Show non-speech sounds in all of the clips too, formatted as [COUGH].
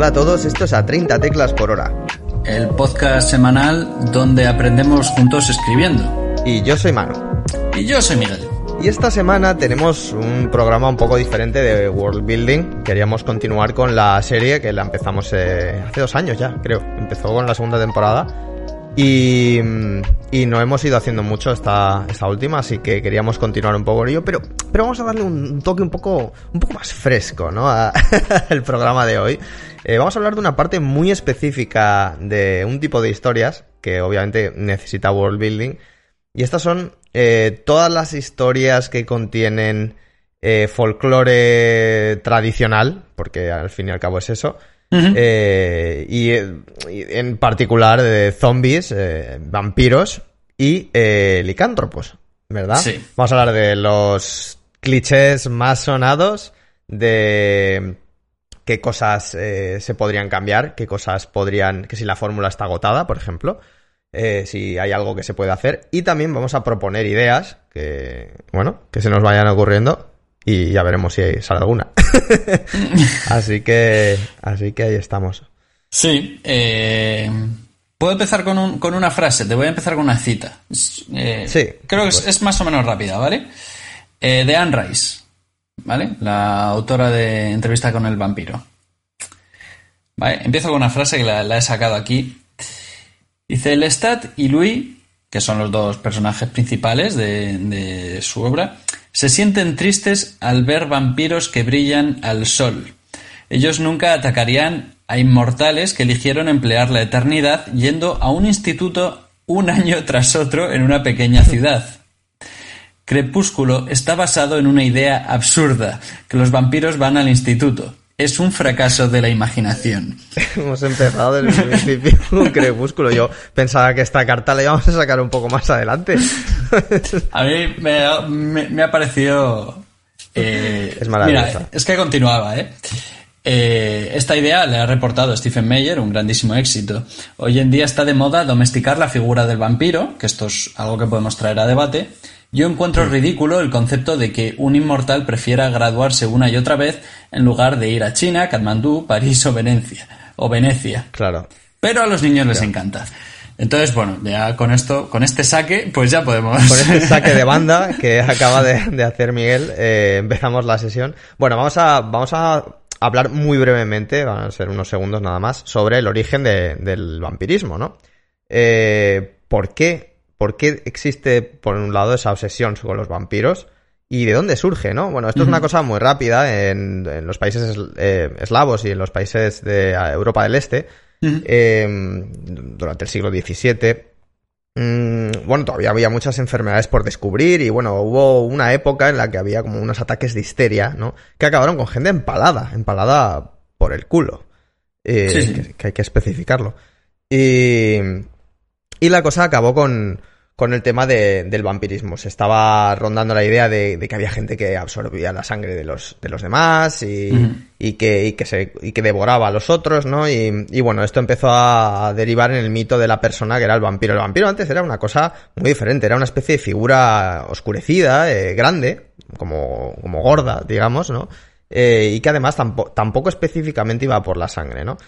Hola a todos, esto es a 30 teclas por hora. El podcast semanal donde aprendemos juntos escribiendo. Y yo soy Manu. Y yo soy Miguel. Y esta semana tenemos un programa un poco diferente de World Building. Queríamos continuar con la serie que la empezamos eh, hace dos años ya, creo. Empezó con la segunda temporada. Y, y, no hemos ido haciendo mucho esta, esta última, así que queríamos continuar un poco con ello, pero, pero vamos a darle un toque un poco, un poco más fresco, ¿no? al [LAUGHS] programa de hoy. Eh, vamos a hablar de una parte muy específica de un tipo de historias que obviamente necesita world building. Y estas son eh, todas las historias que contienen eh, folclore tradicional, porque al fin y al cabo es eso. Eh, y, en particular de zombies, eh, vampiros y eh, licántropos, ¿verdad? Sí. Vamos a hablar de los clichés más sonados, de qué cosas se podrían cambiar, qué cosas podrían, que si la fórmula está agotada, por ejemplo, si hay algo que se puede hacer, y también vamos a proponer ideas que, bueno, que se nos vayan ocurriendo y ya veremos si sale alguna. [LAUGHS] así que así que ahí estamos. Sí, eh, puedo empezar con, un, con, una frase, te voy a empezar con una cita. Eh, sí. Creo que es, es, más o menos rápida, ¿vale? Eh, de Anne Rice, ¿vale? La autora de Entrevista con el vampiro. Vale, empiezo con una frase que la, la he sacado aquí. Dice, Lestat y Louis, que son los dos personajes principales de, de su obra, se sienten tristes al ver vampiros que brillan al sol. Ellos nunca atacarían a inmortales que eligieron emplear la eternidad yendo a un instituto un [LAUGHS] año tras otro en una pequeña ciudad. Crepúsculo está basado en una idea absurda, que los vampiros van al instituto. Es un fracaso de la imaginación. [LAUGHS] Hemos empezado desde el principio [LAUGHS] con Crepúsculo. Yo pensaba que esta carta la íbamos a sacar un poco más adelante. [LAUGHS] A mí me, ha, me, me ha parecido... Eh, es maravillosa. Mira, es que continuaba, ¿eh? Eh, esta idea le ha reportado Stephen Meyer, un grandísimo éxito. Hoy en día está de moda domesticar la figura del vampiro, que esto es algo que podemos traer a debate. Yo encuentro ridículo el concepto de que un inmortal prefiera graduarse una y otra vez en lugar de ir a China, Katmandú, París o Venecia. O Venecia. Claro. Pero a los niños les encanta. Entonces, bueno, ya con esto, con este saque, pues ya podemos. Con este [LAUGHS] saque de banda que acaba de, de hacer Miguel, eh, empezamos la sesión. Bueno, vamos a, vamos a hablar muy brevemente, van a ser unos segundos nada más, sobre el origen de, del vampirismo, ¿no? Eh, ¿Por qué? ¿Por qué existe, por un lado, esa obsesión con los vampiros? ¿Y de dónde surge, no? Bueno, esto uh -huh. es una cosa muy rápida en, en los países eh, eslavos y en los países de Europa del Este. Uh -huh. eh, durante el siglo XVII, mmm, bueno, todavía había muchas enfermedades por descubrir y bueno, hubo una época en la que había como unos ataques de histeria, ¿no? Que acabaron con gente empalada, empalada por el culo. Eh, sí, sí. Que, que, hay que especificarlo. Y, y la cosa acabó con, con el tema de, del vampirismo. Se estaba rondando la idea de, de, que había gente que absorbía la sangre de los, de los demás y, uh -huh. y, que, y, que se, y que devoraba a los otros, ¿no? Y, y, bueno, esto empezó a derivar en el mito de la persona que era el vampiro. El vampiro antes era una cosa muy diferente, era una especie de figura oscurecida, eh, grande, como, como gorda, digamos, ¿no? Eh, y que además tampoco, tampoco específicamente iba por la sangre, ¿no?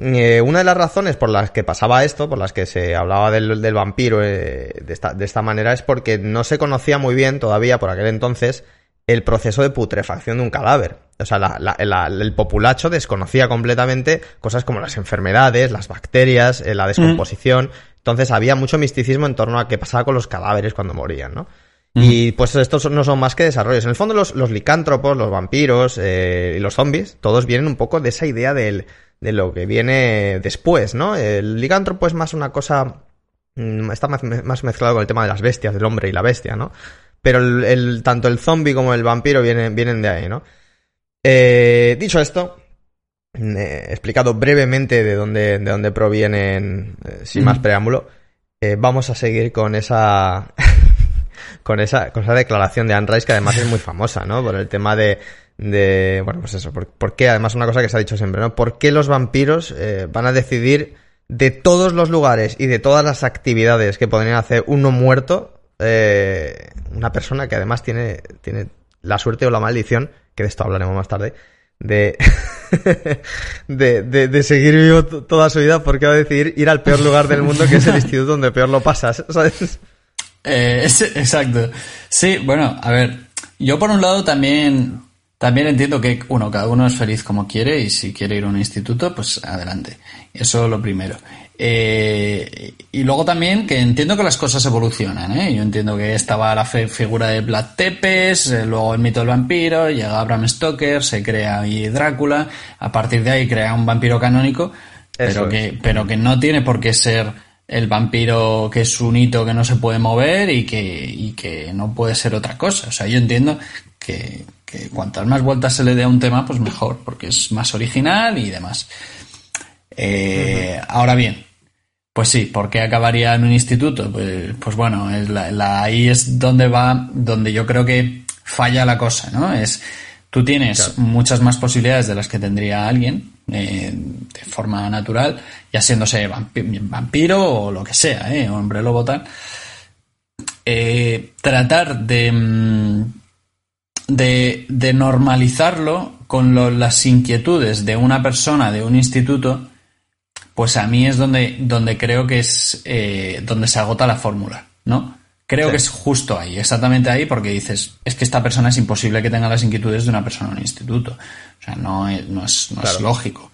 Eh, una de las razones por las que pasaba esto, por las que se hablaba del, del vampiro eh, de, esta, de, esta, manera, es porque no se conocía muy bien todavía por aquel entonces el proceso de putrefacción de un cadáver. O sea, la, la, la, el populacho desconocía completamente cosas como las enfermedades, las bacterias, eh, la descomposición. Mm. Entonces había mucho misticismo en torno a qué pasaba con los cadáveres cuando morían, ¿no? Mm. Y pues estos no son más que desarrollos. En el fondo los, los licántropos, los vampiros eh, y los zombies, todos vienen un poco de esa idea del de lo que viene después, ¿no? El licántropo es más una cosa... Mm, está más, mezclado con el tema de las bestias, del hombre y la bestia, ¿no? Pero el, el, tanto el zombie como el vampiro vienen, vienen de ahí, ¿no? Eh, dicho esto, eh, explicado brevemente de dónde, de dónde provienen, eh, sin mm. más preámbulo, eh, vamos a seguir con esa... [LAUGHS] con esa, con esa declaración de Anne Rice que además es muy famosa, ¿no? Por el tema de de, bueno, pues eso, por, por, qué, además una cosa que se ha dicho siempre, ¿no? ¿Por qué los vampiros eh, van a decidir de todos los lugares y de todas las actividades que podrían hacer uno muerto, eh, una persona que además tiene, tiene la suerte o la maldición, que de esto hablaremos más tarde, de, [LAUGHS] de, de, seguir vivo toda su vida porque va a decidir ir al peor lugar del mundo que es el [LAUGHS] instituto donde peor lo pasas, [LAUGHS] ¿sabes? Eh, exacto. Sí, bueno, a ver, yo por un lado también, también entiendo que, uno, cada uno es feliz como quiere y si quiere ir a un instituto, pues adelante. Eso es lo primero. Eh, y luego también que entiendo que las cosas evolucionan, ¿eh? Yo entiendo que estaba la figura de Vlad Tepes, eh, luego el mito del vampiro, llega Bram Stoker, se crea ahí Drácula, a partir de ahí crea un vampiro canónico, pero que, pero que no tiene por qué ser el vampiro que es un hito que no se puede mover y que, y que no puede ser otra cosa. O sea, yo entiendo que, que cuantas más vueltas se le dé a un tema, pues mejor, porque es más original y demás. Eh, Ahora bien, pues sí, ¿por qué acabaría en un instituto? Pues, pues bueno, es la, ahí es donde va, donde yo creo que falla la cosa, ¿no? Es, tú tienes muchas más posibilidades de las que tendría alguien eh, de forma natural, ya siéndose vampiro o lo que sea, ¿eh? hombre lobo tal. Eh, tratar de, mm, de, de normalizarlo con las inquietudes de una persona de un instituto pues a mí es donde, donde creo que es eh, donde se agota la fórmula, ¿no? Creo que es justo ahí, exactamente ahí, porque dices, es que esta persona es imposible que tenga las inquietudes de una persona en un instituto. O sea, no es, no es, no es lógico.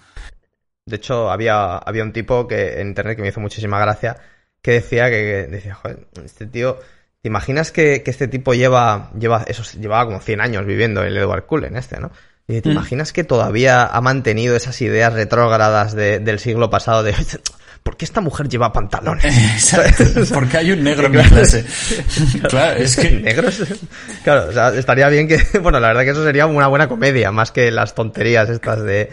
De hecho, había, había un tipo que en internet que me hizo muchísima gracia, que decía que, decía, joder, este tío, ¿te imaginas que, que este tipo lleva, lleva, eso, llevaba como 100 años viviendo el Edward Cullen este, ¿no? ¿te mm. imaginas que todavía ha mantenido esas ideas retrógradas del siglo pasado de ¿por qué esta mujer lleva pantalones? Exacto, [LAUGHS] porque hay un negro en mi clase. claro, es que... [LAUGHS] ¿Negros? Claro, o sea, estaría bien que... [LAUGHS] Bueno, la verdad que eso sería una buena comedia, más que las tonterías estas de...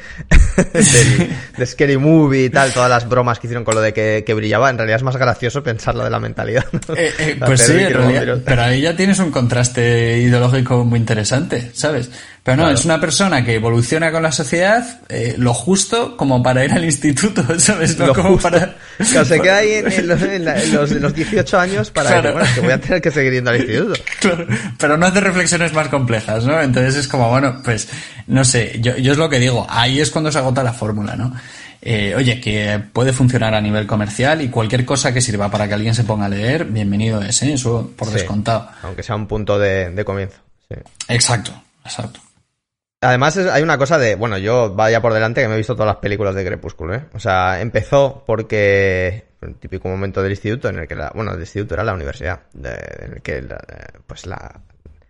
de Scary Movie y tal, todas las bromas que hicieron con lo de que, brillaba. En realidad es más gracioso pensar lo de la mentalidad. Eh, eh, pues sí, en realidad, pero ahí ya tienes un contraste ideológico muy interesante, ¿sabes? Pero no, es una persona que evoluciona con la sociedad eh, lo justo como para ir al instituto, [LAUGHS] ¿sabes? No como para... se queda ahí en, [LAUGHS] los, 18 años para bueno, que voy a tener que seguir yendo al instituto. [LAUGHS] Claro, pero no hace reflexiones más complejas, ¿no? Entonces es como, bueno, pues, no sé, yo, yo es lo que digo, ahí es cuando se agota la fórmula, ¿no? Eh, oye, que puede funcionar a nivel comercial y cualquier cosa que sirva para que alguien se ponga a leer, bienvenido es, ¿eh? Eso por descontado. Aunque sea un punto de, de comienzo. Sí. Exacto, exacto. Además, hay una cosa de, bueno, yo vaya por delante que me he visto todas las películas de Crepúsculo, ¿eh? O sea, empezó porque un típico momento del instituto en el que la, bueno, el instituto era la universidad, en el que pues la,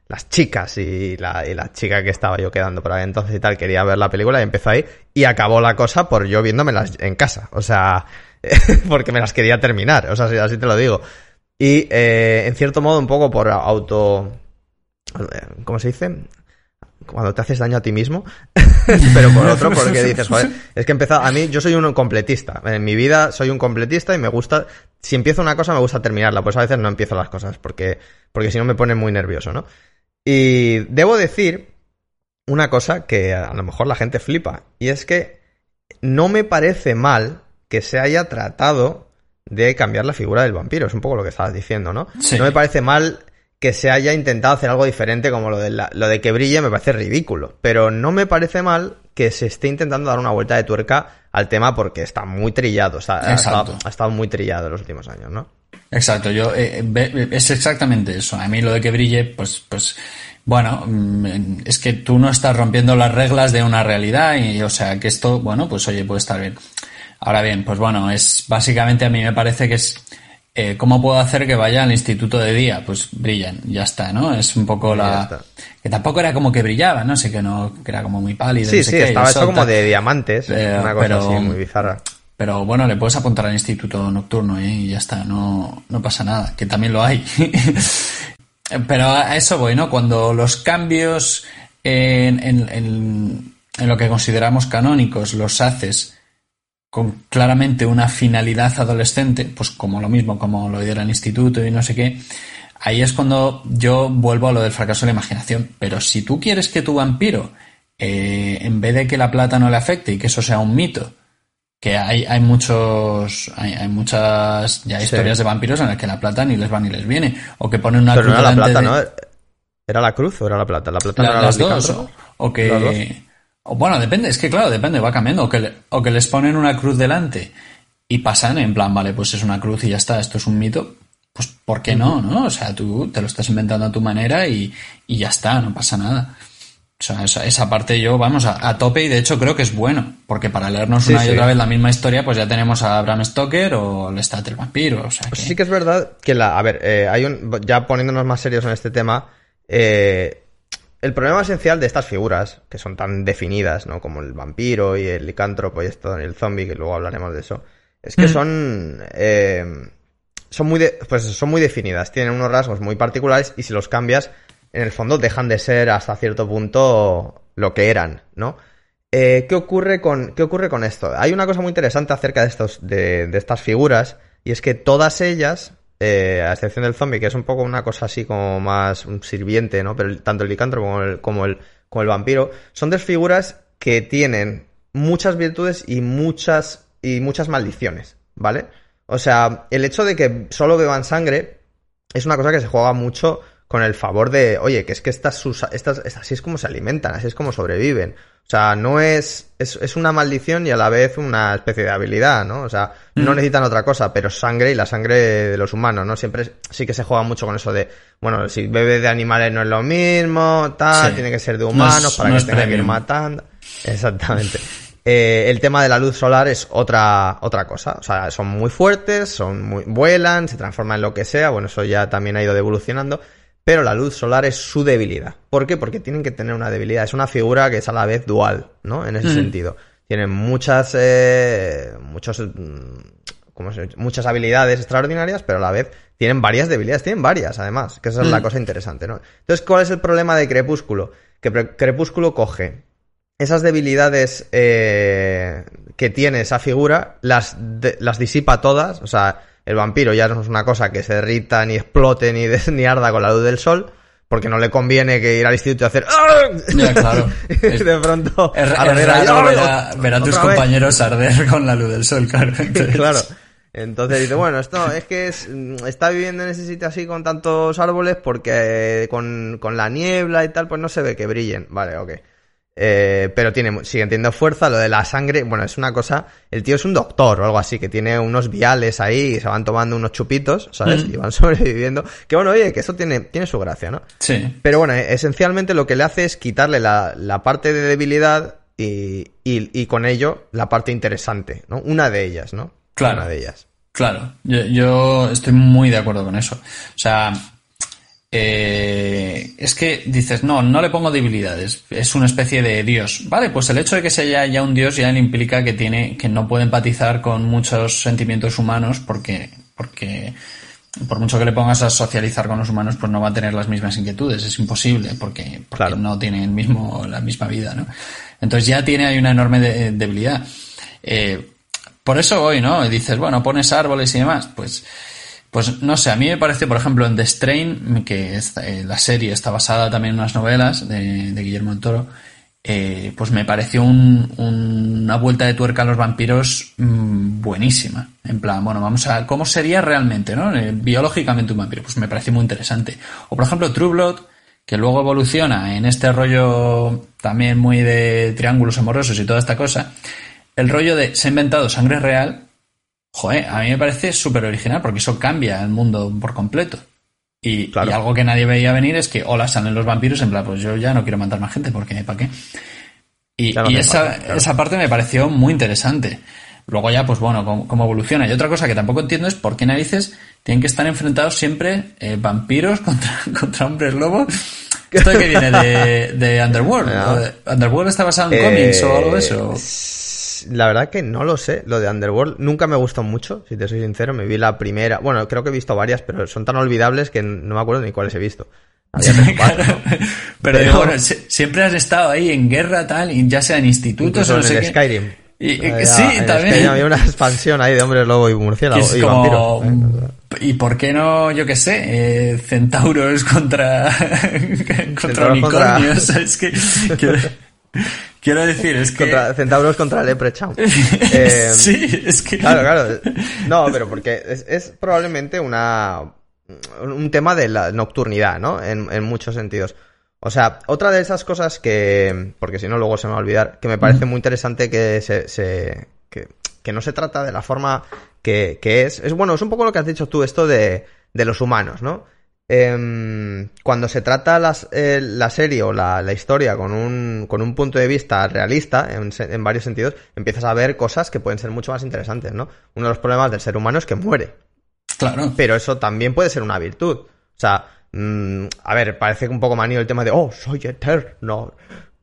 las chicas y la, y la chica que estaba yo quedando por ahí entonces y tal quería ver la película y empezó ahí y acabó la cosa por yo viéndomelas en casa, o sea, [LAUGHS] porque me las quería terminar, o sea, así, te lo digo. Y eh, en cierto modo un poco por auto... ¿Cómo se dice? Cuando te haces daño a ti mismo, [LAUGHS] pero por otro, porque dices, joder, es que empezado, a mí, yo soy un completista, en mi vida soy un completista y me gusta, si empiezo una cosa me gusta terminarla, pues a veces no empiezo las cosas, porque, porque si no me pone muy nervioso, ¿no? Y debo decir una cosa que a lo mejor la gente flipa, y es que no me parece mal que se haya tratado de cambiar la figura del vampiro, es un poco lo que estabas diciendo, ¿no? No me parece mal que se haya intentado hacer algo diferente como lo de, lo de que brille me parece ridículo. Pero no me parece mal que se esté intentando dar una vuelta de tuerca al tema porque está muy trillado. O sea, ha, estado, muy trillado en los últimos años, ¿no? Exacto, yo eh, eh, es exactamente eso. A mí lo de que brille, pues, pues, bueno, mm, es que tú no estás rompiendo las reglas de una realidad y, o sea, que esto, bueno, pues oye, puede estar bien. Ahora bien, pues bueno, es básicamente a mí me parece que es eh, ¿cómo puedo hacer que vaya al instituto de día? Pues brillan, ya está, ¿no? Es un poco la... Que tampoco era como que brillaba, ¿no? Sé que no, que era como muy pálido. Sí, sí, estaba hecho como de diamantes, una cosa así muy bizarra. Pero bueno, le puedes apuntar al instituto nocturno ¿eh? y ya está, no, no pasa nada, que también lo hay. [LAUGHS] pero a eso voy, ¿no? Cuando los cambios en, en, en lo que consideramos canónicos los haces con claramente una finalidad adolescente, pues como lo mismo, como lo era el instituto y no sé qué, ahí es cuando yo vuelvo a lo del fracaso de la imaginación. Pero si tú quieres que tu vampiro, eh, en vez de que la plata no le afecte y que eso sea un mito, que hay, hay muchos, hay, muchas ya historias de vampiros en las que la plata ni les va ni les viene, o que ponen una cruz era la plata, ¿no? ¿Era la cruz o era la plata? La plata no era las dos, o que bueno, depende, es que claro, depende, va cambiando. O que, le- o que les ponen una cruz delante y pasan en plan, vale, pues es una cruz y ya está, esto es un mito. Pues, ¿por qué no? ¿no? O sea, tú te lo estás inventando a tu manera y, y ya está, no pasa nada. O sea, esa, esa parte yo, vamos, a, a tope y de hecho creo que es bueno, porque para leernos Sí, una y otra vez la misma historia, pues ya tenemos a Bram Stoker o Lestat el vampiro, o sea que... Sí que es verdad que la... A ver, eh, hay un... Ya poniéndonos más serios en este tema, eh, el problema esencial de estas figuras, que son tan definidas, ¿no? Como el vampiro y el licántropo y esto, y el zombie, que luego hablaremos de eso, es que Mm. son... eh, son muy, de- pues son muy definidas, tienen unos rasgos muy particulares y si los cambias, en el fondo dejan de ser hasta cierto punto lo que eran, ¿no? Eh, ¿qué, ocurre con, ¿Qué ocurre con esto? Hay una cosa muy interesante acerca de, estos, de, de estas figuras y es que todas ellas, eh, a excepción del zombie, que es un poco una cosa así como más un sirviente, ¿no? Pero tanto el licántropo como el, como el, como el vampiro, son dos figuras que tienen muchas virtudes y muchas, y muchas maldiciones, ¿vale? O sea, el hecho de que solo beban sangre es una cosa que se juega mucho con el favor de, oye, que es que estas, sus- estas, estas- así es como se alimentan, así es como sobreviven. O sea, no es, es, es una maldición y a la vez una especie de habilidad, ¿no? O sea, no Mm. necesitan otra cosa, pero sangre y la sangre de los humanos, ¿no? Siempre sí que se juega mucho con eso de, bueno, si bebe de animales no es lo mismo, tal, Sí. tiene que ser de No humanos es- para no que tenga que ir premium. matando. Exactamente. Eh, el tema de la luz solar es otra, otra cosa. O sea, son muy fuertes, son muy, vuelan, se transforman en lo que sea. Bueno, eso ya también ha ido evolucionando. Pero la luz solar es su debilidad. ¿Por qué? Porque tienen que tener una debilidad. Es una figura que es a la vez dual, ¿no? En ese Ujú. sentido. Tienen muchas, eh, muchos, mm, ¿cómo se dice? muchas habilidades extraordinarias, pero a la vez tienen varias debilidades. Tienen varias, además. Que esa es la Mm. cosa interesante, ¿no? Entonces, ¿cuál es el problema de Crepúsculo? Que Crepúsculo coge esas debilidades eh, que tiene esa figura, las, de- las disipa todas. O sea, el vampiro ya no es una cosa que se derrita, ni explote, ni, de- ni arda con la luz del sol, porque no le conviene que ir al instituto y hacer... ¡Ah! Ya, claro. [LAUGHS] Y de pronto... Es, arder raro ¡ah! ver a, ver a tus vez. compañeros arder con la luz del sol, claro. Entonces- claro. Entonces dice, bueno, esto es que es, mm, está viviendo en ese sitio así con tantos árboles porque con, con la niebla y tal, pues no se ve que brillen. Vale, ok. Eh, pero tiene, sigue teniendo fuerza. Lo de la sangre, bueno, es una cosa. El tío es un doctor o algo así, que tiene unos viales ahí y se van tomando unos chupitos, ¿sabes? Mm. Y van [LAUGHS] sobreviviendo. Que bueno, oye, que eso tiene, tiene su gracia, ¿no? Sí. Pero bueno, eh, esencialmente lo que le hace es quitarle la, la parte de debilidad y, y, y con ello la parte interesante, ¿no? Una de ellas, ¿no? Claro. Una de ellas. Claro, yo, yo estoy muy de acuerdo con eso. O sea, eh, es que dices, no, no le pongo debilidades, es una especie de dios. Vale, pues el hecho de que sea ya un dios ya le implica que tiene, que no puede empatizar con muchos sentimientos humanos porque, porque por mucho que le pongas a socializar con los humanos, pues no va a tener las mismas inquietudes, es imposible, porque, porque Claro. no tiene el mismo, la misma vida, ¿no? Entonces ya tiene ahí una enorme de- debilidad. Eh, por eso hoy, ¿no? Y dices, bueno, pones árboles y demás, pues, pues no sé, a mí me parece, por ejemplo, en The Strain, que es, eh, la serie está basada también en unas novelas de, de Guillermo del Toro, eh, pues me pareció un- un- una vuelta de tuerca a los vampiros mm, buenísima. En plan, bueno, vamos a cómo sería realmente, ¿no? Eh, biológicamente un vampiro. Pues me pareció muy interesante. O por ejemplo, True Blood, que luego evoluciona en este rollo también muy de triángulos amorosos y toda esta cosa. El rollo de se ha inventado sangre real, joder, a mí me parece súper original porque eso cambia el mundo por completo. Y, Claro. y algo que nadie veía venir es que, hola, salen los vampiros, en plan, pues yo ya no quiero matar más gente porque, ¿para qué? Y, no y esa, claro. esa parte me pareció muy interesante. Luego ya, pues bueno, cómo, cómo evoluciona. Y otra cosa que tampoco entiendo es por qué narices tienen que estar enfrentados siempre eh, vampiros [LAUGHS] contra, contra hombres lobos. ¿Esto que viene de, de Underworld? [LAUGHS] Ya. ¿O de- ¿Underworld está basado en Eh, cómics o algo de eso? La verdad que no lo sé, lo de Underworld nunca me gustó mucho, si te soy sincero, me vi la primera, bueno, creo que he visto varias, pero son tan olvidables que no me acuerdo ni cuáles he visto. Claro. Pero, [LAUGHS] Pero- digo, bueno, si- siempre has estado ahí en guerra, tal, y ya sea en institutos o no en sé el qué. Skyrim. Y- Había- sí, en también. Skyrim había una expansión ahí de hombres lobo y murciélago y como, vampiros. ¿Y por qué no, yo qué sé, eh, centauros contra, [LAUGHS] contra unicornios? [LAUGHS] Es que quiero decir, es que... Contra, centauros contra Leprechaun. [LAUGHS] Eh, sí, es que... Claro, claro. No, pero porque es, es probablemente una un tema de la nocturnidad, ¿no? En, en muchos sentidos. O sea, otra de esas cosas que, porque si no luego se me va a olvidar, que me parece muy interesante que se, se que, que, no se trata de la forma que, que, es, es bueno, es un poco lo que has dicho tú, esto de, de los humanos, ¿no? Eh, cuando se trata las, eh, la serie o la, la, historia con un, con un punto de vista realista, en, en, varios sentidos, empiezas a ver cosas que pueden ser mucho más interesantes, ¿no? Uno de los problemas del ser humano es que muere. Claro. Pero eso también puede ser una virtud. O sea, mmm, a ver, parece un poco manío el tema de, oh, soy eterno.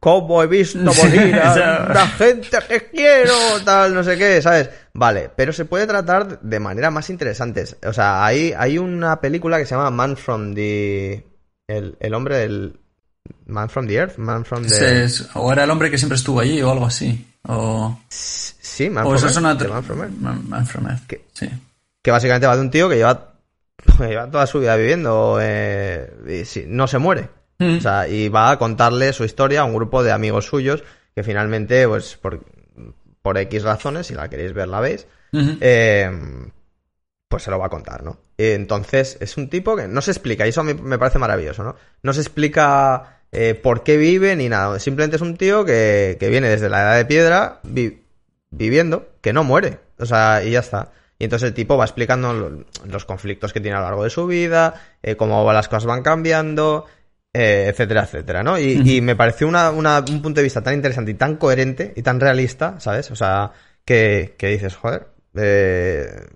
¿Cómo he visto morir a la gente que quiero? Tal, no sé qué, ¿sabes? Vale, pero se puede tratar de manera más interesante. O sea, hay, hay una película que se llama Man from the... El, el hombre del... Man from the Earth, Man from the... Es, o era el hombre que siempre estuvo allí o algo así. O... Sí, Man, o from, Earth, una... Man from Earth. Man, Man from Earth. Que, sí. que básicamente va de un tío que lleva, [LAUGHS] lleva toda su vida viviendo eh, y sí, no se muere. Mm. O sea, y va a contarle su historia a un grupo de amigos suyos que finalmente, pues, por, por X razones, si la queréis ver, la veis, Uh -huh. eh, pues se lo va a contar, ¿no? Entonces, es un tipo que no se explica, y eso me, me parece maravilloso, ¿no? No se explica eh, por qué vive ni nada, simplemente es un tío que, que viene desde la edad de piedra vi, viviendo, que no muere, o sea, y ya está. Y entonces el tipo va explicando lo, los conflictos que tiene a lo largo de su vida, eh, cómo las cosas van cambiando, eh, etcétera, etcétera, ¿no? Y, Uh -huh. y me pareció una, una, un punto de vista tan interesante y tan coherente y tan realista, ¿sabes? O sea, que, que dices, joder, eh,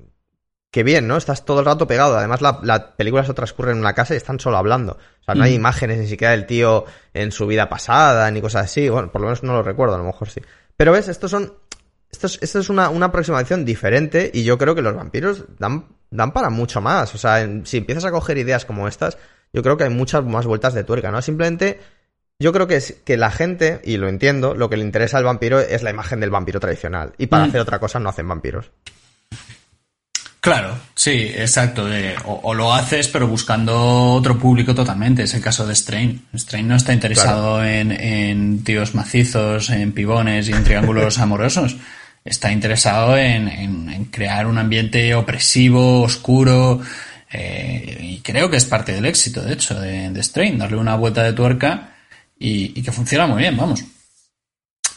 qué bien, ¿no? Estás todo el rato pegado. Además, la, la, película se transcurre en una casa y están solo hablando. O sea, no hay imágenes ni siquiera del tío en su vida pasada ni cosas así. Bueno, por lo menos no lo recuerdo, a lo mejor sí. Pero ves, estos son. Esto es, esto es una, una aproximación diferente y yo creo que los vampiros dan, dan para mucho más. O sea, en- si empiezas a coger ideas como estas, yo creo que hay muchas más vueltas de tuerca, ¿no? Simplemente yo creo que es que la gente, y lo entiendo, lo que le interesa al vampiro es la imagen del vampiro tradicional. Y para Mm. hacer otra cosa no hacen vampiros. Claro, sí, exacto. eh, o, o lo haces, pero buscando otro público totalmente. Es el caso de Strain. Strain no está interesado en, en tíos macizos, en pibones y en triángulos [LAUGHS] amorosos. Está interesado en, en- en crear un ambiente opresivo, oscuro. Eh, y creo que es parte del éxito, de hecho, de, Strain. Darle una vuelta de tuerca y, y que funciona muy bien, vamos.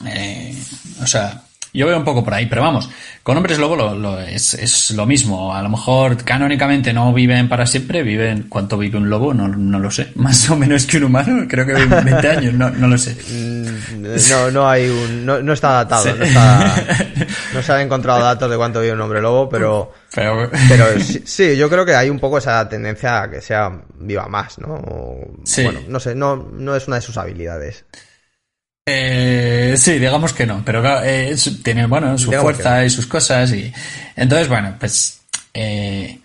Eh, o sea, yo veo un poco por ahí, pero vamos, con hombres lobo lo, lo- es, es lo mismo. A lo mejor canónicamente no viven para siempre, viven. ¿Cuánto vive un lobo? No, no lo sé. [LAUGHS] Más o menos que un humano, creo que viven 20 años, no, no lo sé. Mm, No, no hay un. No, no está datado. Sí. No, está- no se han encontrado datos de cuánto vive un hombre lobo, pero. Pero, Pero sí, sí, yo creo que hay un poco esa tendencia a que sea viva más, ¿no? O- Sí. Bueno, no sé, no, no es una de sus habilidades. Eh, sí, digamos que no, pero claro, eh, tiene, bueno, su Digamos fuerza y sus cosas y entonces, bueno, pues eh,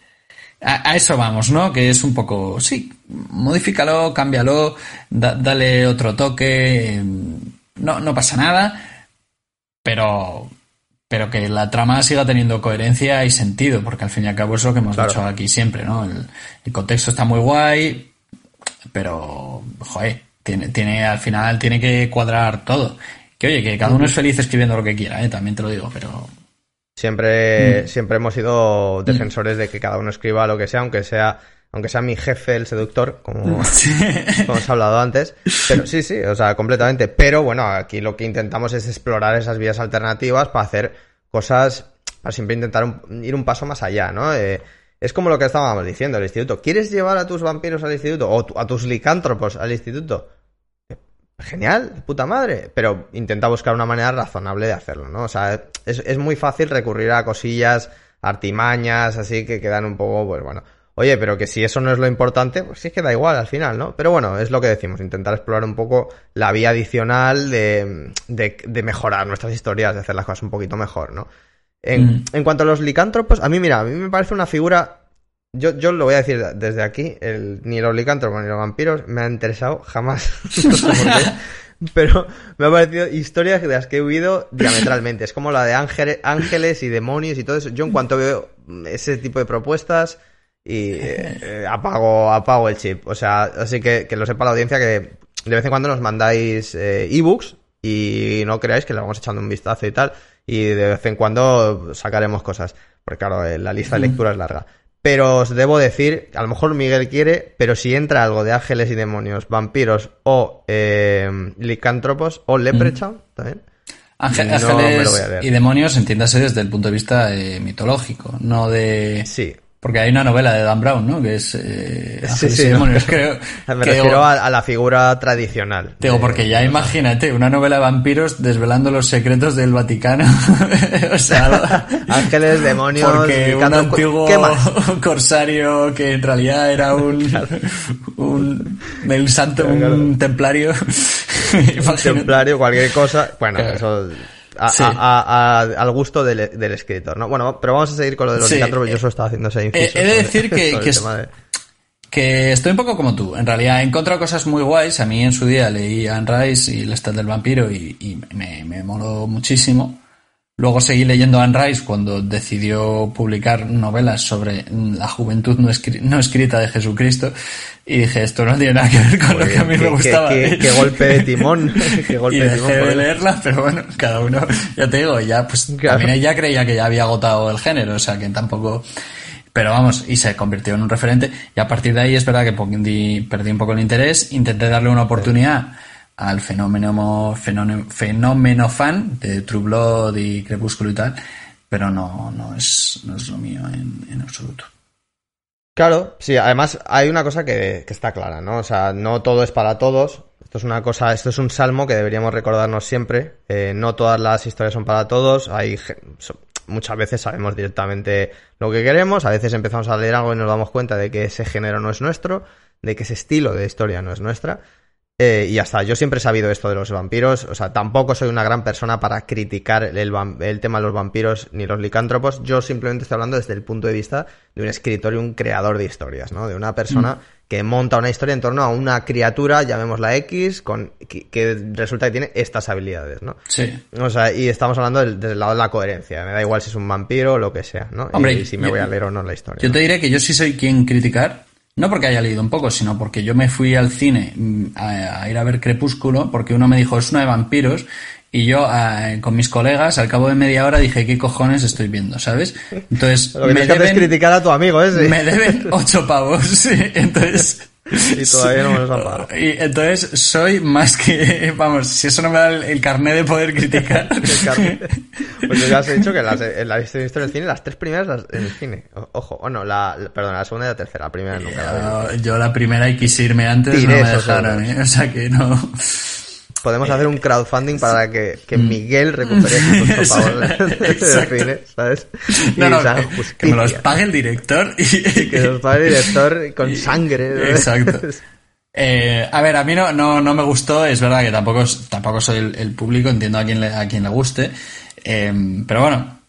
a, a eso vamos, ¿no? Que es un poco, sí, modifícalo, cámbialo, da- dale otro toque, eh, no, no pasa nada, pero pero que la trama siga teniendo coherencia y sentido, porque al fin y al cabo es lo que hemos Claro. dicho aquí siempre, ¿no? El, el contexto está muy guay, pero, joder, tiene, tiene, al final tiene que cuadrar todo. Que oye, que cada uno es feliz escribiendo lo que quiera, ¿eh? también te lo digo, pero... Siempre, Mm. siempre hemos sido defensores de que cada uno escriba lo que sea, aunque sea, aunque sea mi jefe el seductor, como, [LAUGHS] como hemos hablado antes. Pero sí, sí, o sea, completamente. Pero bueno, aquí lo que intentamos es explorar esas vías alternativas para hacer cosas, para siempre intentar un- ir un paso más allá, ¿no? Eh, es como lo que estábamos diciendo, el instituto. ¿Quieres llevar a tus vampiros al instituto? O a tus licántropos al instituto? Genial, puta madre. Pero intenta buscar una manera razonable de hacerlo, ¿no? O sea, es, es muy fácil recurrir a cosillas, artimañas, así que quedan un poco, pues bueno. Oye, pero que si eso no es lo importante, pues sí es que da igual al final, ¿no? Pero bueno, es lo que decimos, intentar explorar un poco la vía adicional de, de, de mejorar nuestras historias, de hacer las cosas un poquito mejor, ¿no? En, Mm. en cuanto a los licántropos, a mí, mira, a mí me parece una figura. Yo, yo lo voy a decir desde aquí, el, ni los licántropos ni los vampiros me han interesado jamás. [LAUGHS] no sé por qué. [LAUGHS] Pero me ha parecido historias de las que he huido diametralmente. Es como la de ángel- ángeles y demonios y todo eso. Yo en cuanto veo ese tipo de propuestas y eh, eh, [LAUGHS] apago, apago el chip. O sea, así que, que lo sepa la audiencia que de vez en cuando nos mandáis eh, ebooks y no creáis que le vamos echando un vistazo y tal. Y de vez en cuando sacaremos cosas. Porque claro, eh, la lista de lectura es larga. Pero os debo decir, a lo mejor Miguel quiere, pero si entra algo de ángeles y demonios, vampiros o eh, licántropos o leprechaun, también. Ángel- No ángeles y demonios, entiéndase desde el punto de vista eh, mitológico, no de... Sí. Porque hay una novela de Dan Brown, ¿no? Que es eh, Sí, sí, no. demonios, creo. [LAUGHS] Me que refiero a, a la figura tradicional. Digo, de- porque ya imagínate, una novela de vampiros desvelando los secretos del Vaticano. [LAUGHS] o sea, [LAUGHS] Ángeles, demonios, porque un antiguo corsario que en realidad era un, un el santo, Claro, claro. un templario. Un templario, cualquier cosa. Bueno, eso. A- Sí. al gusto del, del escritor, ¿no? Bueno, pero vamos a seguir con lo de los Sí, licántropos. Yo eh, solo estaba haciendo ese inciso. he de decir que- de- estoy un poco como tú. En realidad he encontrado cosas muy guays. A mí en su día leí Anne Rice y El Estado del Vampiro y, y me, me moló muchísimo. Luego seguí leyendo Anne Rice cuando decidió publicar novelas sobre la juventud no, escri- no escrita de Jesucristo. Y dije, esto no tiene nada que ver con lo que a mí Qué- me gustaba. qué- qué golpe de timón. [LAUGHS] qué golpe y de dejé timón. de el- leerla, pero bueno, cada uno, ya te digo, ya pues Claro. también ella creía que ya había agotado el género, o sea que tampoco, pero vamos, y se convirtió en un referente, y a partir de ahí es verdad que perdí, perdí un poco el interés, intenté darle una oportunidad al fenómeno, fenómeno, fan de True Blood y Crepúsculo y tal, pero no, no es, no es lo mío en, absoluto. Claro, sí, además hay una cosa que, está clara, ¿no? O sea, no todo es para todos. Esto es una cosa, esto es un salmo que deberíamos recordarnos siempre. Eh, no todas las historias son para todos. Hay so- muchas veces sabemos directamente lo que queremos, a veces empezamos a leer algo y nos damos cuenta de que ese género no es nuestro, de que ese estilo de historia no es nuestra. Eh, y ya está, yo siempre he sabido esto de los vampiros, o sea, tampoco soy una gran persona para criticar el, el tema de los vampiros ni los licántropos, yo simplemente estoy hablando desde el punto de vista de un escritor y un creador de historias, ¿no? De una persona que monta una historia en torno a una criatura, llamémosla X, con, que, que resulta que tiene estas habilidades, ¿no? Sí. O sea, y estamos hablando del, del lado de la coherencia, me da igual si es un vampiro o lo que sea, ¿no? Hombre, y si me yo- voy a leer o no la historia. Yo te diré que yo sí soy quien criticar, no porque haya leído un poco, sino porque yo me fui al cine mm, a, a ir a ver Crepúsculo, porque uno me dijo, es una de vampiros, y yo eh, con mis colegas, al cabo de media hora, dije, ¿qué cojones estoy viendo? ¿Sabes? Entonces, [LAUGHS] Lo que me tienes que deben, criticar a tu amigo ese. me deben ocho pavos. [LAUGHS] sí, entonces... Y todavía no me los han pagado. Y entonces soy más que, vamos, si eso no me da el, el carné de poder criticar. [LAUGHS] El carnet. Pues ya os he dicho que las, en la historia del cine, las tres primeras las, en el cine. O- Ojo, o no, la, la- perdona, la segunda y la tercera, la primera nunca la vi. Yo, la primera y quise irme antes, Tiré no me dejaron. ¿eh? o sea que no. Podemos hacer un crowdfunding para que, que Miguel recupere sus [LAUGHS] del Mm. Exacto. cine, ¿sabes? No, no, que, me los pague el director y Que nos pague el director con sangre. Exacto. [LAUGHS] Eh, a ver, a mí no, no, no me gustó, es verdad que tampoco, tampoco soy el, el público, entiendo a quien le, a quien le guste, eh, pero bueno,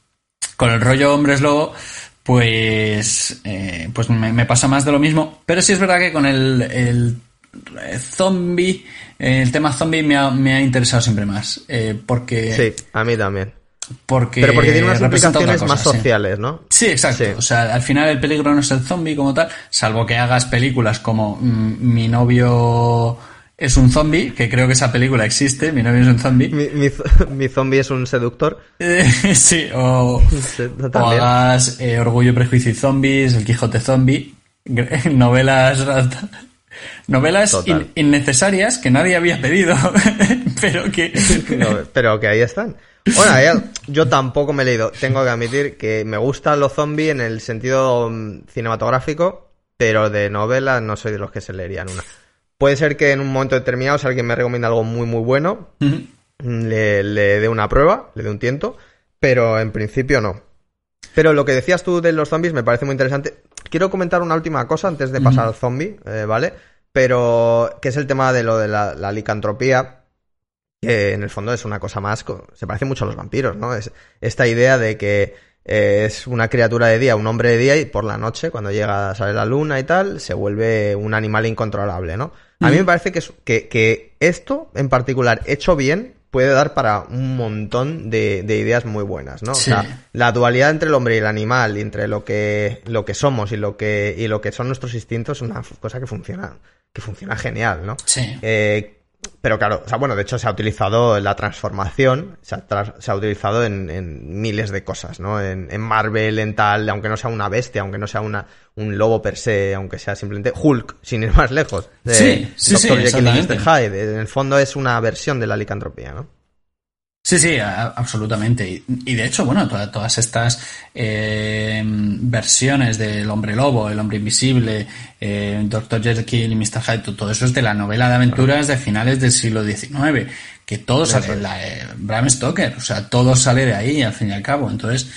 con el rollo hombres lobo, pues, eh, pues me, me pasa más de lo mismo, pero sí es verdad que con el, el eh, zombie, eh, el tema zombie me ha, me ha interesado siempre más, eh, porque, Sí, a mí también. porque, Pero porque tiene unas implicaciones más sí. sociales, ¿no? Sí, exacto. Sí. O sea, al final el peligro no es el zombie como tal, salvo que hagas películas como mm, Mi novio es un zombie, que creo que esa película existe, Mi novio es un zombie. Mi, mi, zo- [LAUGHS] mi zombie es un seductor. Eh, [LAUGHS] sí, o, [LAUGHS] Sí, o también. hagas eh, Orgullo, Prejuicio y Zombies, El Quijote Zombie, novelas... Novelas in- innecesarias que nadie había pedido, [LAUGHS] pero que... [LAUGHS] No, pero que ahí están. Bueno, yo tampoco me he leído. Tengo que admitir que me gustan los zombies en el sentido mm, cinematográfico, pero de novela no soy de los que se leerían una. Puede ser que en un momento determinado, si alguien me recomienda algo muy, muy bueno, Ujú. le, le dé una prueba, le dé un tiento, pero en principio no. Pero lo que decías tú de los zombies me parece muy interesante. Quiero comentar una última cosa antes de pasar al zombie, eh, ¿vale? Pero que es el tema de lo de la, la licantropía, que en el fondo es una cosa más, se parece mucho a los vampiros, ¿no? Es esta idea de que eh, es una criatura de día, un hombre de día y por la noche, cuando llega a salir la luna y tal, se vuelve un animal incontrolable, ¿no? A mí me parece que, que esto, en particular, hecho bien, puede dar para un montón de, de ideas muy buenas, ¿no? Sí. O sea, la dualidad entre el hombre y el animal, y entre lo que, lo que somos y lo que, y lo que son nuestros instintos, es una cosa que funciona, que funciona genial, ¿no? Sí. Eh, pero claro, o sea, bueno, de hecho se ha utilizado la transformación, se ha, tras- se ha utilizado en, en miles de cosas, ¿no? En, en Marvel, en tal, aunque no sea una bestia, aunque no sea una, un lobo per se, aunque sea simplemente Hulk, [LAUGHS] sin ir más lejos. de Sí, sí, sí, Dr. Jekyll y. Mr. Hyde. En el fondo es una versión de la licantropía, ¿no? Sí, sí, a- absolutamente. Y, y de hecho, bueno, toda- todas estas eh, versiones del hombre lobo, el hombre invisible, eh, Dr. Jekyll y Mr. Hyde, to- todo eso es de la novela de aventuras de finales del siglo XIX, que todo sale, la, eh, Bram Stoker, o sea, todo sale de ahí al fin y al cabo. Entonces,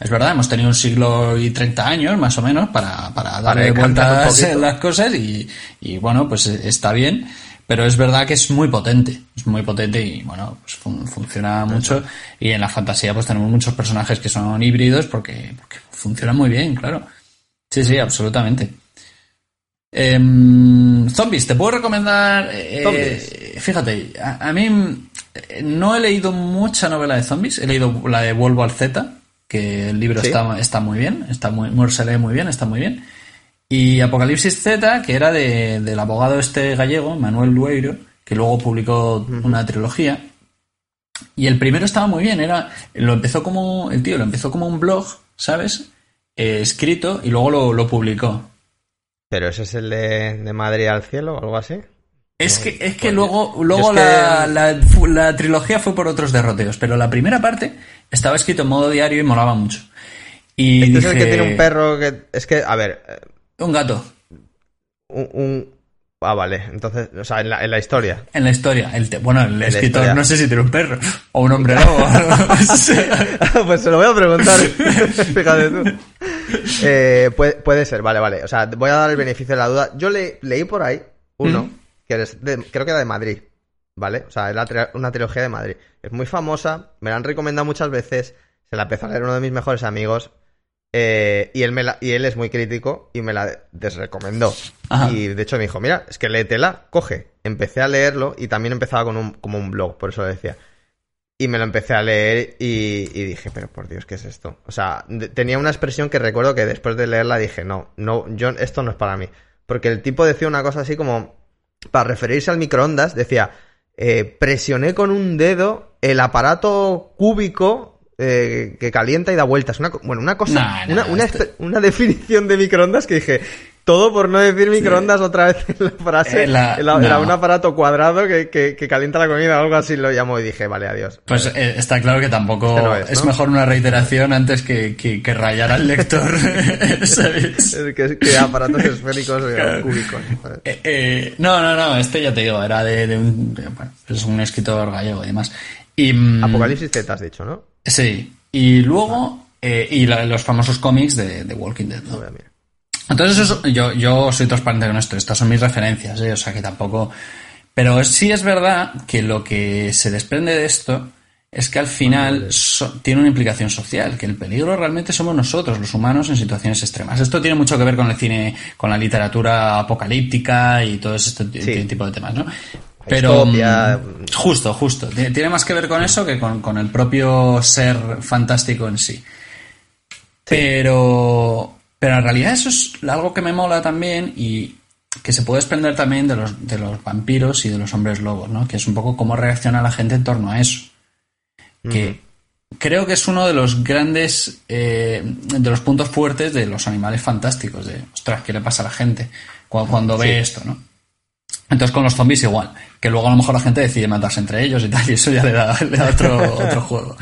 es verdad, hemos tenido un siglo y 30 años más o menos para, para darle un vueltas las cosas y, y, bueno, pues eh, está bien. Pero es verdad que es muy potente, es muy potente y bueno, pues fun- funciona mucho. Y en la fantasía pues tenemos muchos personajes que son híbridos porque, porque funcionan muy bien, claro. Sí, sí, absolutamente. Em, zombies, te puedo recomendar. eh, Zombies. fíjate, a, a mí eh, no he leído mucha novela de zombies, he leído la de Vuelvo al Z, que el libro Sí. está, está muy bien, está muy, muy- se lee muy bien, está muy bien. Y Apocalipsis Z, que era de- del abogado este gallego, Manuel Lueiro, que luego publicó una trilogía. Y el primero estaba muy bien, era, lo empezó como, el tío lo empezó como un blog, ¿sabes? Eh, escrito y luego lo, lo publicó. Pero ese es el de, de Madrid al cielo o algo así. Es que, es que pues, luego, luego es que- la, la- trilogía fue por otros derroteos, pero la primera parte estaba escrito en modo diario y molaba mucho. Y Este es el que tiene un perro que. Es que, a ver, Un gato, un. un- Ah, vale. Entonces, o sea, en la, en la historia. en la historia. El te- bueno, el escritor no sé si tiene un perro o un hombre lobo. [LAUGHS] Pues se lo voy a preguntar. [LAUGHS] Fíjate tú. Eh, puede, puede ser, vale, vale. O sea, voy a dar el beneficio de la duda. Yo le, leí por ahí uno, Mm. que es de- creo que era de Madrid, ¿vale? O sea, es la una trilogía de Madrid. Es muy famosa, me la han recomendado muchas veces. Se la empezó a leer uno de mis mejores amigos. Eh, y, él me la- y él es muy crítico y me la desrecomendó. Ajá. Y de hecho me dijo, mira, es que léetela, coge. Empecé a leerlo y también empezaba con un, como un blog, por eso lo decía. Y me lo empecé a leer y, y dije, pero por Dios, ¿qué es esto? O sea, de- tenía una expresión que recuerdo que después de leerla dije, no, no, yo, esto no es para mí. Porque el tipo decía una cosa así como, para referirse al microondas, decía, eh, presioné con un dedo el aparato cúbico eh, que calienta y da vueltas. Una, bueno, una cosa, una, una, definición de microondas que dije, todo por no decir microondas otra vez en la frase. Eh, la- era, un aparato cuadrado que, que- que calienta la comida o algo así lo llamo y dije, vale, adiós. Pues eh, está claro que tampoco Este es, mejor una reiteración antes que, que, que rayar al lector. [LAUGHS] ¿sabes? Es que, que aparatos esféricos eh, cúbicos. Eh, eh, no, no, no, este ya te digo, era de, de un, bueno, es un escritor gallego y demás. Y, mm, Apocalipsis Z has dicho, ¿no? Sí, y luego, eh, y la- los famosos cómics de, de Walking Dead, ¿no? No voy a mirar. Entonces, eso, es- yo, yo soy transparente con esto. Estas son mis referencias, ¿eh? o sea que tampoco. Pero sí es verdad que lo que se desprende de esto es que al final so- tiene una implicación social, que el peligro realmente somos nosotros, los humanos, en situaciones extremas. Esto tiene mucho que ver con el cine, con la literatura apocalíptica y todo este Sí. tipo de temas, ¿no? Pero mm, justo, justo. Tiene más que ver con eso que con, con el propio ser fantástico en sí. Pero, pero en realidad eso es algo que me mola también y que se puede desprender también de los, de los vampiros y de los hombres lobos, ¿no? Que es un poco cómo reacciona la gente en torno a eso. Que creo que es uno de los grandes, eh, de los puntos fuertes de los animales fantásticos, de, ostras, ¿qué le pasa a la gente cuando, cuando ve esto, ¿no? Entonces con los zombies igual, que luego a lo mejor la gente decide matarse entre ellos y tal, y eso ya le da, le da otro, [LAUGHS] otro juego.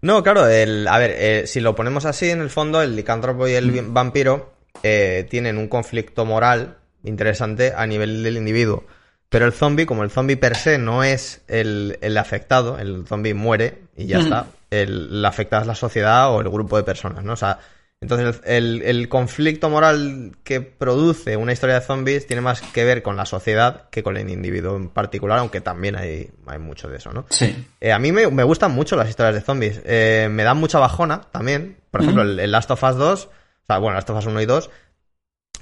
No, claro, el, a ver, eh, si lo ponemos así, en el fondo, el licántropo y el Mm. vampiro eh, tienen un conflicto moral interesante a nivel del individuo. Pero el zombie, como el zombie per se no es el, el afectado, el zombie muere y ya Mm. está. El, afectada es la sociedad o el grupo de personas, ¿no? O sea, entonces el, el conflicto moral que produce una historia de zombies tiene más que ver con la sociedad que con el individuo en particular, aunque también hay, hay mucho de eso, ¿no? Sí. Eh, a mí me, me gustan mucho las historias de zombies. Eh, me dan mucha bajona también. Por ejemplo, el, el Last of Us 2, o sea, bueno, Last of Us 1 y 2,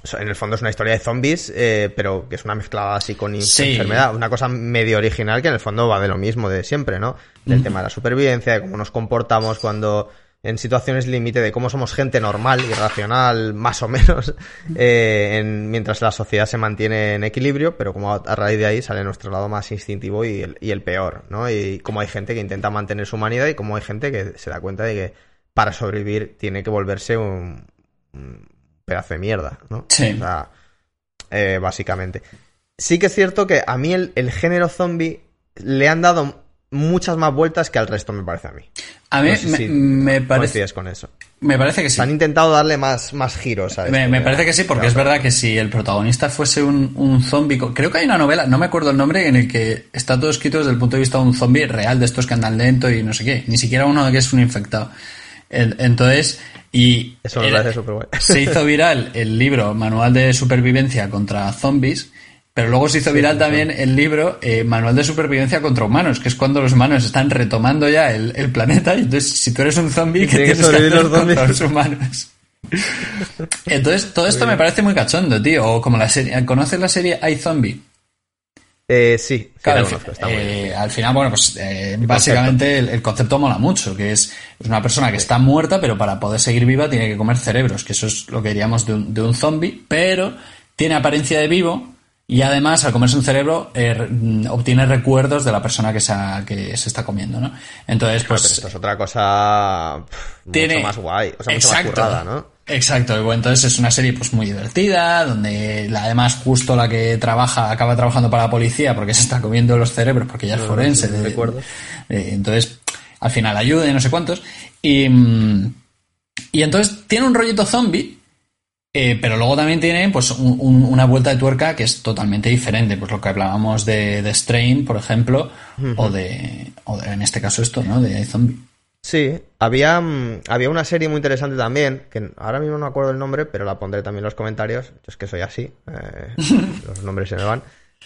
o sea, en el fondo es una historia de zombies, eh, pero que es una mezclada así con Sí. enfermedad. Una cosa medio original que en el fondo va de lo mismo de siempre, ¿no? Del tema de la supervivencia, de cómo nos comportamos cuando, en situaciones límite de cómo somos gente normal y racional, más o menos, [LAUGHS] eh, en, mientras la sociedad se mantiene en equilibrio, pero como a, a, raíz de ahí sale nuestro lado más instintivo y el, y el peor, ¿no? Y como hay gente que intenta mantener su humanidad y como hay gente que se da cuenta de que para sobrevivir tiene que volverse un, un pedazo de mierda, ¿no? Sí. O sea, eh, básicamente. Sí que es cierto que a mí el, el género zombie le han dado muchas más vueltas que al resto, me parece a mí. A mí No sé me, si me parece, con eso. me parece que sí. Han intentado darle más, más giros a Me, me parece que sí, porque Claro. es verdad que si el protagonista fuese un, un zombie, creo que hay una novela, no me acuerdo el nombre, en el que está todo escrito desde el punto de vista de un zombie real, de estos que andan lento y no sé qué, ni siquiera uno que es un infectado. En- Entonces, y Eso me era- parece súper guay. se hizo viral el libro Manual de Supervivencia contra Zombies, pero luego se hizo viral también el libro eh, Manual de Supervivencia contra Humanos, que es cuando los humanos están retomando ya el, el planeta y entonces si tú eres un zombie, ¿qué tienes que hacer los contra zombies. los humanos? [LAUGHS] Entonces, todo esto me parece muy cachondo, tío. O como la serie, ¿conoces la serie iZombie? Eh, sí, Claro, la al, conozco, fi- está muy bien. eh, al final, bueno, pues eh, básicamente el, el concepto mola mucho, que es, es una persona que está muerta, pero para poder seguir viva tiene que comer cerebros, que eso es lo que diríamos de un, de un zombie, pero tiene apariencia de vivo y además al comerse un cerebro eh, obtiene recuerdos de la persona que se, ha- que se está comiendo, ¿no? Entonces, Pero pues esto es otra cosa pff, tiene mucho más guay, o sea, mucho más currada, ¿no? Exacto, entonces es una serie pues muy divertida, donde la, además justo la que trabaja, acaba trabajando para la policía porque se está comiendo los cerebros, porque ya es No, forense. no, no de- recuerdo. eh, entonces, al final ayuda y no sé cuántos. Y, mm, y entonces tiene un rollito zombie, eh, pero luego también tiene pues un- un- una vuelta de tuerca que es totalmente diferente. Pues lo que hablábamos de, de Strain, por ejemplo, o, de, o de, en este caso esto, ¿no? De zombie. Sí, había, mm, había una serie muy interesante también, que ahora mismo no acuerdo el nombre, pero la pondré también en los comentarios. Yo es que soy así, eh, [LAUGHS] los nombres se me van.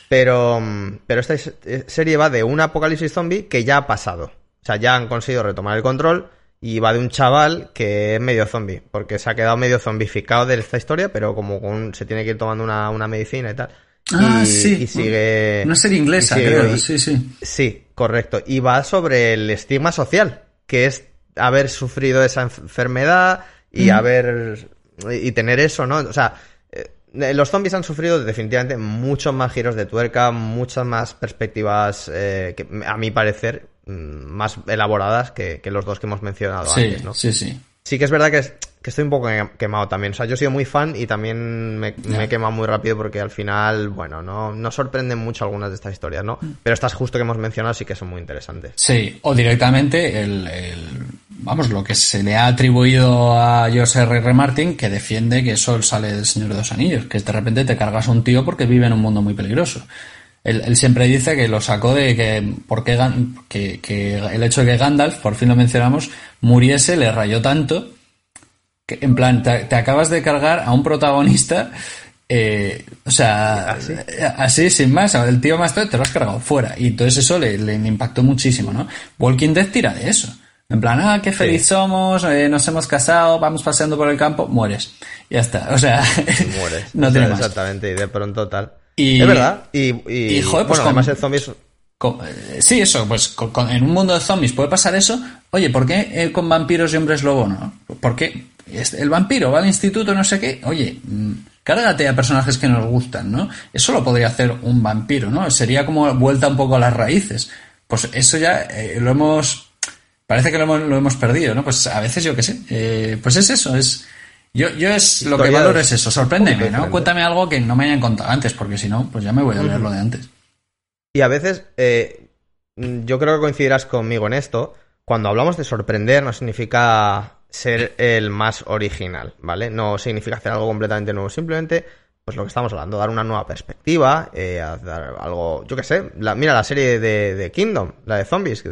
Pero, mm, pero esta es- eh, serie va de un apocalipsis zombie que ya ha pasado. O sea, ya han conseguido retomar el control y va de un chaval que es medio zombie, porque se ha quedado medio zombificado de esta historia, pero como con- se tiene que ir tomando una, una medicina y tal. Ah, y, sí. y sigue... Una serie inglesa, sigue- creo. y- Sí, sí. Sí, correcto. Y va sobre el estigma social, que es haber sufrido esa enfermedad y haber. y tener eso, ¿no? O sea, eh, los zombies han sufrido definitivamente muchos más giros de tuerca, muchas más perspectivas, eh, que, a mi parecer, más elaboradas que, que los dos que hemos mencionado Sí, antes, ¿no? sí, sí. Sí que es verdad que, es- que estoy un poco quemado también. O sea, yo he sido muy fan y también me, me he quemado muy rápido porque al final, bueno, no, no sorprenden mucho algunas de estas historias, ¿no? Pero estas justo que hemos mencionado sí que son muy interesantes. Sí, o directamente el, el- vamos, lo que se le ha atribuido a George R. R. Martin, que defiende que eso sale del Señor de los Anillos, que de repente te cargas a un tío porque vive en un mundo muy peligroso. Él, él siempre dice que lo sacó de que, porque que, que el hecho de que Gandalf, por fin lo mencionamos, muriese, le rayó tanto, que en plan, te, te acabas de cargar a un protagonista, eh, o sea, ¿Así? así, sin más, el tío más te lo has cargado fuera. Y entonces eso le, le impactó muchísimo, ¿no? Walking Dead tira de eso. En plan, ah, qué feliz somos, eh, nos hemos casado, vamos paseando por el campo, mueres. Ya está, o sea, Mueres. [LAUGHS] no O sea, tiene más. Exactamente, y de pronto tal. Y- es verdad. Y, y, y, joder, pues bueno, con- además el zombie es... Co- eh, Sí, eso, pues con- en un mundo de zombies puede pasar eso. Oye, ¿por qué eh, con vampiros y hombres lobo no? ¿Por qué el vampiro va al instituto, no sé qué? Oye, mm, cárgate a personajes que nos gustan, ¿no? Eso lo podría hacer un vampiro, ¿no? Sería como vuelta un poco a las raíces. Pues eso ya eh, lo hemos... Parece que lo hemos, lo hemos perdido, ¿no? Pues a veces yo qué sé. eh, pues es eso, es... Yo, yo es lo que valoro es eso, sorpréndeme, ¿no? Cuéntame algo que no me hayan contado antes, porque si no, pues ya me voy a leer lo de antes. Y a veces, eh, yo creo que coincidirás conmigo en esto, cuando hablamos de sorprender no significa ser el más original, ¿vale? No significa hacer algo completamente nuevo, simplemente, pues lo que estamos hablando, dar una nueva perspectiva, eh, dar algo, yo qué sé, la- mira la serie de, de Kingdom, la de zombies, que,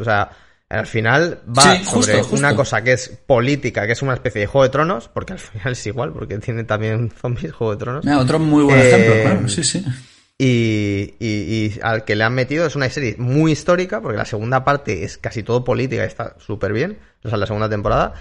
o sea, al final va Sí, justo, sobre justo. una cosa que es política, que es una especie de Juego de Tronos, porque al final es igual, porque tiene también zombies, Juego de Tronos. Mira, otro muy buen Eh, ejemplo, claro, sí, sí. Y, y- y al que le han metido es una serie muy histórica, porque la segunda parte es casi todo política y está súper bien, o sea, la segunda temporada,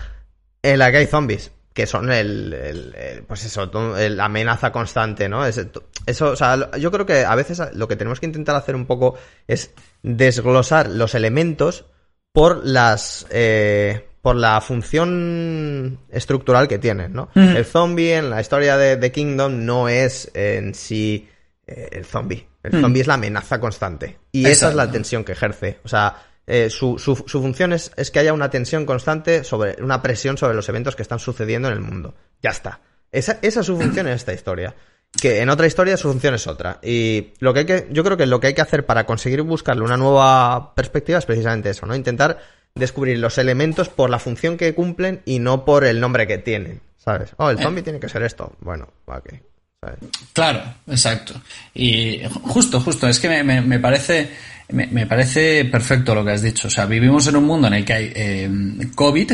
en la que hay zombies, que son el, el- el- pues eso, la amenaza constante, ¿no? Es- eso, o sea, yo creo que a veces lo que tenemos que intentar hacer un poco es desglosar los elementos por las, eh, por la función estructural que tienen, ¿no? El zombie en la historia de, de Kingdom no es en sí eh, el zombie. El zombie es la amenaza constante. Y esa es la tensión que ejerce. O sea, eh, su, su, su, función es, es, que haya una tensión constante sobre, una presión sobre los eventos que están sucediendo en el mundo. Ya está. Esa, esa es su función en esta historia. Que en otra historia su función es otra. Y lo que hay que, yo creo que lo que hay que hacer para conseguir buscarle una nueva perspectiva es precisamente eso, ¿no? Intentar descubrir los elementos por la función que cumplen y no por el nombre que tienen. ¿Sabes? Oh, el zombie tiene que ser esto. Bueno, ok. ¿sabes? Claro, exacto. Y justo, justo, es que me, me, me parece me, me, parece perfecto lo que has dicho. O sea, vivimos en un mundo en el que hay eh, COVID,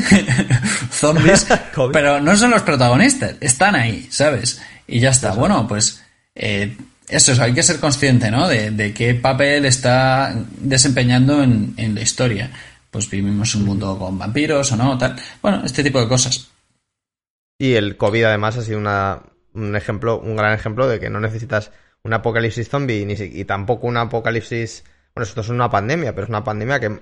[LAUGHS] zombies, [LAUGHS] COVID. pero no son los protagonistas, están ahí, ¿sabes? Y ya está. Bueno, pues eh, eso, hay que ser consciente, ¿no? De, de qué papel está desempeñando en, en, la historia. Pues vivimos un mundo con vampiros o no, tal. Bueno, este tipo de cosas. Y el COVID además ha sido una, un ejemplo, un gran ejemplo de que no necesitas un apocalipsis zombie ni, y tampoco un apocalipsis bueno, esto es una pandemia, pero es una pandemia que,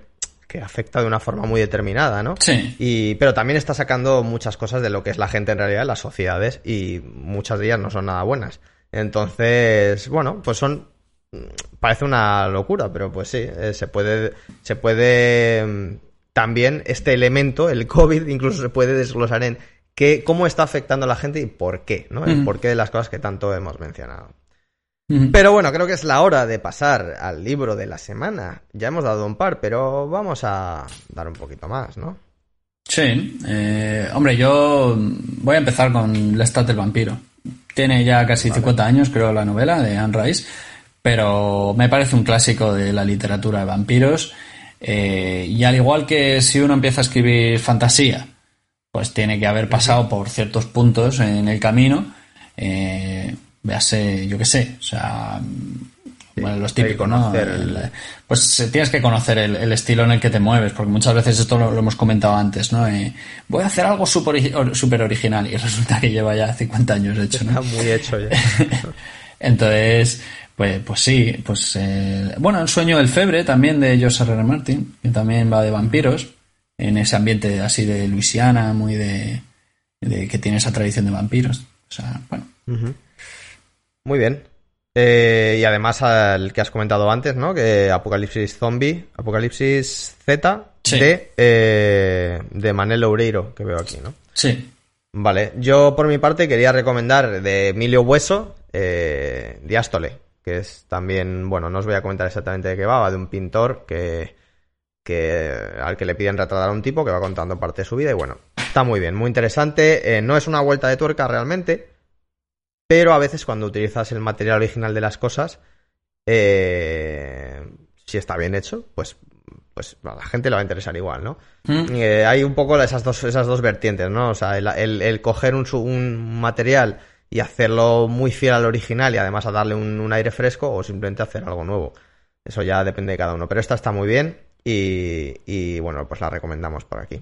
que afecta de una forma muy determinada, ¿no? Sí. Y, pero también está sacando muchas cosas de lo que es la gente en realidad, las sociedades, y muchas de ellas no son nada buenas. Entonces, bueno, pues son. Parece una locura, pero pues sí, eh, se puede. Se puede. También este elemento, el COVID, incluso se puede desglosar en qué, cómo está afectando a la gente y por qué, ¿no? El mm. porqué de las cosas que tanto hemos mencionado. Pero bueno, creo que es la hora de pasar al libro de la semana. Ya hemos dado un par, pero vamos a dar un poquito más, ¿no? Sí. Eh, hombre, yo voy a empezar con Lestat del vampiro. Tiene ya casi vale. 50 años, creo, la novela de Anne Rice, pero me parece un clásico de la literatura de vampiros. Eh, y al igual que si uno empieza a escribir fantasía, pues tiene que haber pasado por ciertos puntos en el camino. Eh, véase, yo qué sé, o sea, sí, bueno, los típicos, ¿no? El, pues tienes que conocer el, el, estilo en el que te mueves, porque muchas veces esto lo, lo hemos comentado antes, ¿no? Eh, voy a hacer algo súper super original y [LAUGHS] resulta que lleva ya 50 años hecho, ¿no? Está muy hecho ya. [LAUGHS] Entonces, pues, pues sí, pues eh, bueno, el sueño del febre también de George R. R. Martin, que también va de vampiros, en ese ambiente así de Luisiana, muy de, de que tiene esa tradición de vampiros. O sea, bueno. Uh -huh. Muy bien. Eh, y además al que has comentado antes, ¿no? Que Apocalipsis Zombie, Apocalipsis Z sí. de, eh, de Manel Loureiro, que veo aquí, ¿no? Sí. Vale, yo por mi parte quería recomendar de Emilio Hueso, eh, Diástole, que es también, bueno, no os voy a comentar exactamente de qué va, va de un pintor que, que al que le piden retratar a un tipo que va contando parte de su vida y bueno, está muy bien, muy interesante, eh, no es una vuelta de tuerca realmente, pero a veces cuando utilizas el material original de las cosas, eh, si está bien hecho, pues, pues a la gente le va a interesar igual, ¿no? Mm. Eh, hay un poco esas dos, esas dos vertientes, ¿no? O sea, el, el, el coger un, un, material y hacerlo muy fiel al original y además a darle un, un, aire fresco o simplemente hacer algo nuevo. Eso ya depende de cada uno. Pero esta está muy bien y, y bueno, pues la recomendamos por aquí.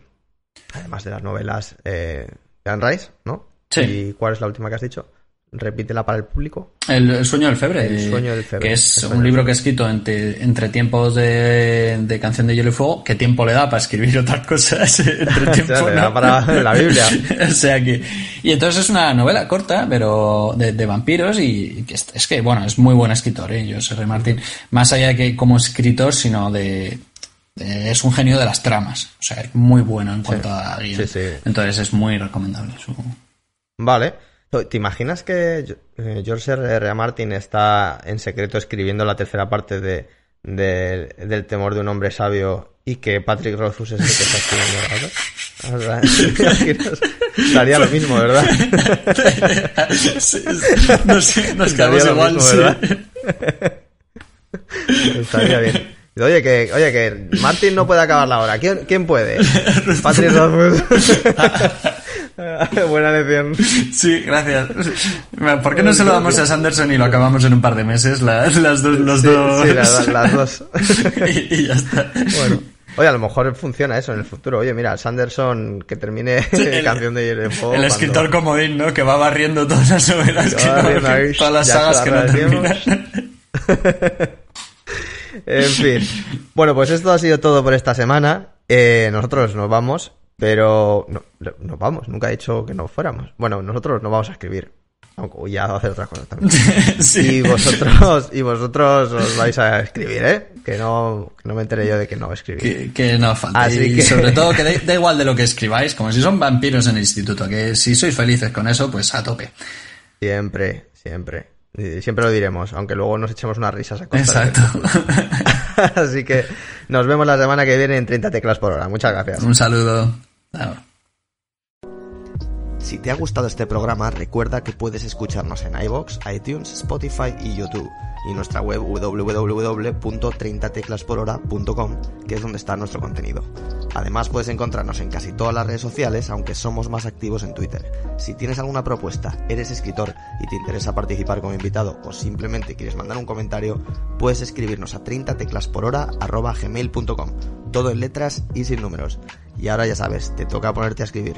Además de las novelas eh, de Anne Rice, ¿no? Sí. ¿Y cuál es la última que has dicho? Repítela para el público. El, el sueño del febre. El sueño del febre. Que es un libro que he escrito entre, entre tiempos de, de, Canción de Hielo y Fuego. ¿Qué tiempo le da para escribir [LAUGHS] otras cosas? entre tiempo, [LAUGHS] o sea, le da para la Biblia. [LAUGHS] o sea que. Y entonces es una novela corta, pero de, de vampiros. Y que es, es, que, bueno, es muy buen escritor, ¿eh? José R. Martín. Más allá de que como escritor, sino de. Es un genio de las tramas. O sea, es muy bueno en cuanto sí. a guion. Sí, sí. Entonces es muy recomendable su. Vale. ¿Te imaginas que eh, George R. R. Martin está en secreto escribiendo la tercera parte de, de, del temor de un hombre sabio y que Patrick Rothfuss es el que está escribiendo ¿verdad? [LAUGHS] Estaría lo mismo, ¿verdad? [LAUGHS] sí, nos, nos quedamos igual, mismo, sí. ¿verdad? Estaría bien. Oye, que, oye, que Martin no puede acabar la hora. ¿Quién, quién puede? [LAUGHS] Patrick Rothfuss. [LAUGHS] Buena lección. Sí, gracias. ¿Por qué no se lo damos a Sanderson y lo acabamos en un par de meses? Las, las dos, los sí, dos. Sí, las, las dos. [LAUGHS] y, y, ya está. Bueno. Oye, a lo mejor funciona eso en el futuro. Oye, mira, Sanderson que termine [LAUGHS] sí, el, canción de El cuando... escritor comodín, ¿no? Que va barriendo todas las novelas, que, que no, ahí, todas las sagas que no terminan. en fin. Bueno, pues esto ha sido todo por esta semana. Eh, nosotros nos vamos Pero no, nos vamos, nunca he dicho que no fuéramos. Bueno, nosotros no vamos a escribir. Aunque ya a hacer otras cosas también. [LAUGHS] Y vosotros, y vosotros os vais a escribir, ¿eh? Que no, que no me enteré yo de que no escribí. Que, que no falta. y sobre todo que da, igual de lo que escribáis, como si son vampiros en el instituto, que si sois felices con eso, pues a tope. Siempre, siempre. Siempre lo diremos, aunque luego nos echemos unas risas a costa Exacto. [LAUGHS] [LAUGHS] Así que nos vemos la semana que viene en 30 teclas por hora. Muchas gracias. Un saludo. Si te ha gustado este programa, recuerda que puedes escucharnos en iBox, iTunes, Spotify y YouTube y nuestra web www.30teclasporhora.com, que es donde está nuestro contenido. Además puedes encontrarnos en casi todas las redes sociales, aunque somos más activos en Twitter. Si tienes alguna propuesta, eres escritor y te interesa participar como invitado o simplemente quieres mandar un comentario, puedes escribirnos a 30teclasporhora.gmail.com, todo en letras y sin números. Y ahora ya sabes, te toca ponerte a escribir.